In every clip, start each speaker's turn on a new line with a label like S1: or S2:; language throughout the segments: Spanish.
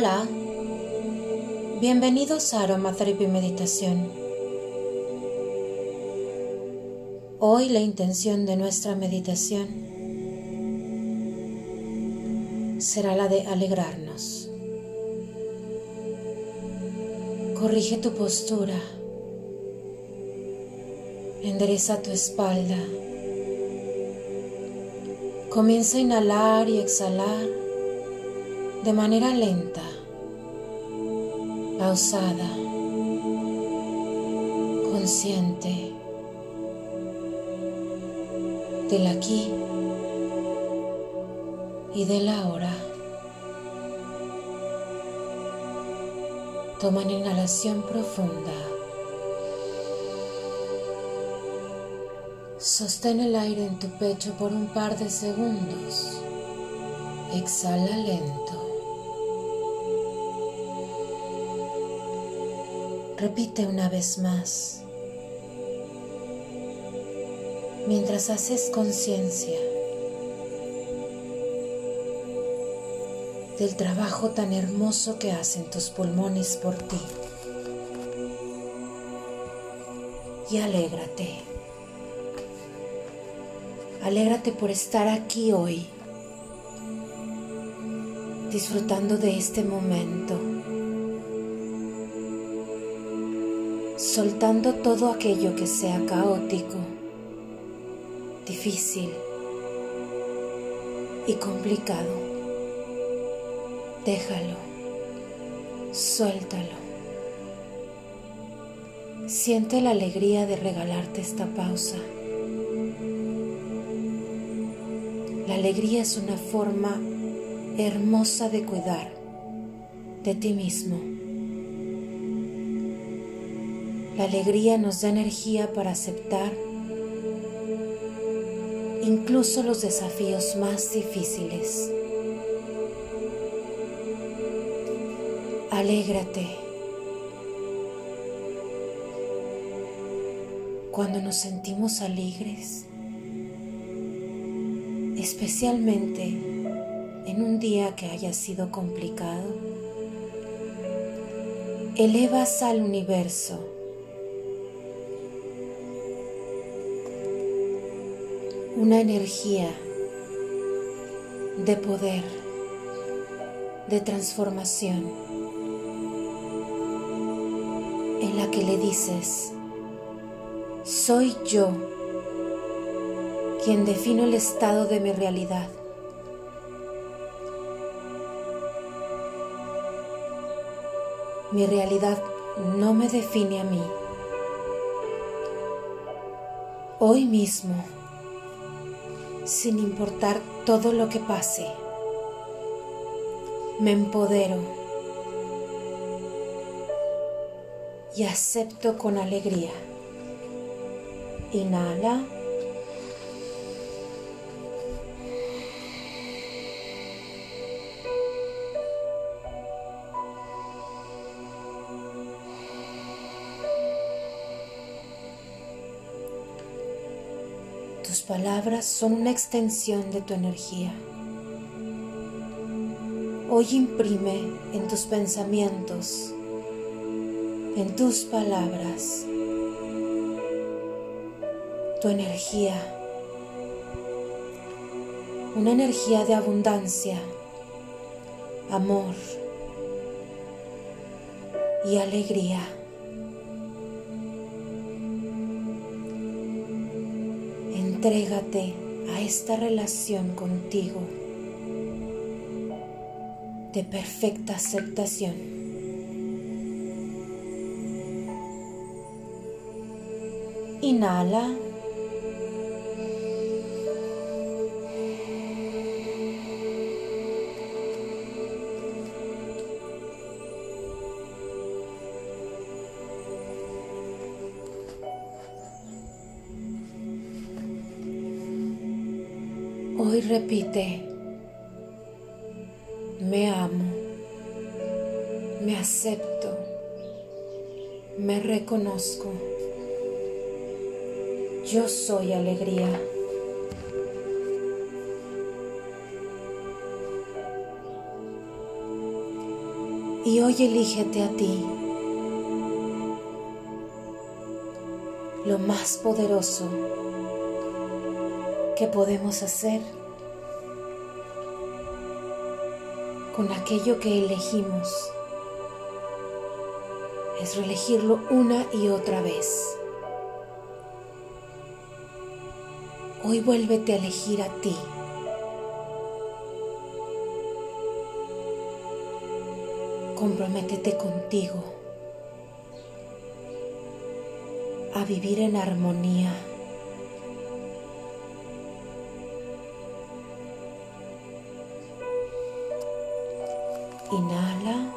S1: Hola, bienvenidos a Aromatherapy Meditación. Hoy la intención de nuestra meditación será la de alegrarnos. Corrige tu postura, endereza tu espalda, comienza a inhalar y exhalar de manera lenta, pausada, consciente del aquí y del ahora. Toma una inhalación profunda. Sostén el aire en tu pecho por un par de segundos. Exhala lento. Repite una vez más. Mientras haces conciencia del trabajo tan hermoso que hacen tus pulmones por ti. Y alégrate. Alégrate por estar aquí hoy, disfrutando de este momento. Soltando todo aquello que sea caótico, difícil y complicado. Déjalo, suéltalo. Siente la alegría de regalarte esta pausa. La alegría es una forma hermosa de cuidar de ti mismo. La alegría nos da energía para aceptar incluso los desafíos más difíciles. Alégrate. Cuando nos sentimos alegres, especialmente en un día que haya sido complicado, elevas al universo una energía de poder, de transformación, en la que le dices, soy yo quien defino el estado de mi realidad. Mi realidad no me define a mí. Hoy mismo sin importar todo lo que pase. Me empodero y acepto con alegría. Inhala. Tus palabras son una extensión de tu energía. Hoy imprime en tus pensamientos, en tus palabras, tu energía, una energía de abundancia, amor y alegría. Entrégate a esta relación contigo de perfecta aceptación. Inhala. Hoy repite, me amo, me acepto, me reconozco, yo soy alegría. Y hoy elígete a ti, lo más poderoso que podemos hacer con aquello que elegimos es reelegirlo una y otra vez. Hoy vuélvete a elegir a ti. Comprométete contigo a vivir en armonía. Inhala.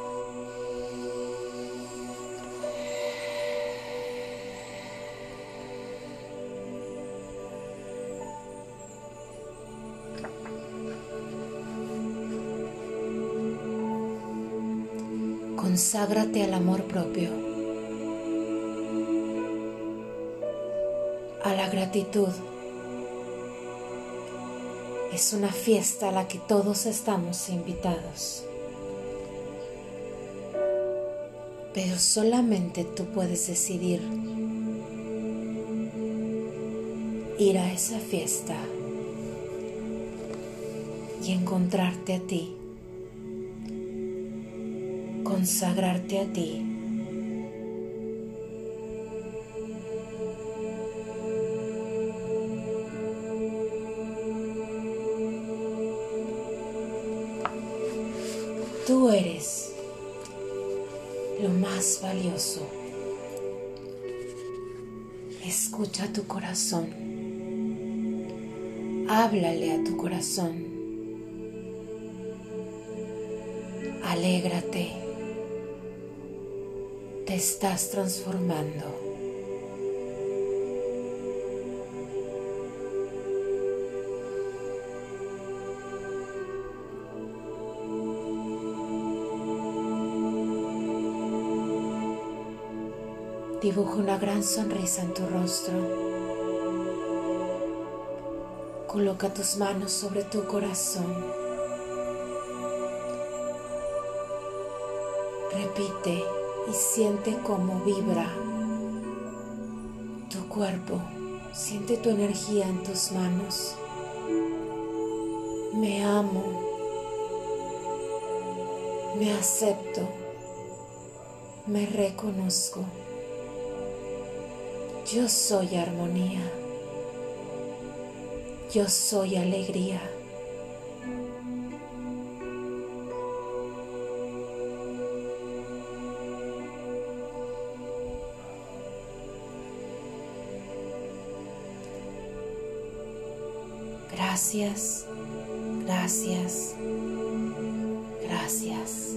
S1: Conságrate al amor propio, a la gratitud. Es una fiesta a la que todos estamos invitados. Pero solamente tú puedes decidir ir a esa fiesta y encontrarte a ti consagrarte a ti. Tú eres lo más valioso. Escucha tu corazón. Háblale a tu corazón. Alégrate te estás transformando. Dibuja una gran sonrisa en tu rostro. Coloca tus manos sobre tu corazón. Repite y siente cómo vibra tu cuerpo. Siente tu energía en tus manos. Me amo. Me acepto. Me reconozco. Yo soy armonía. Yo soy alegría. Gracias, gracias, gracias.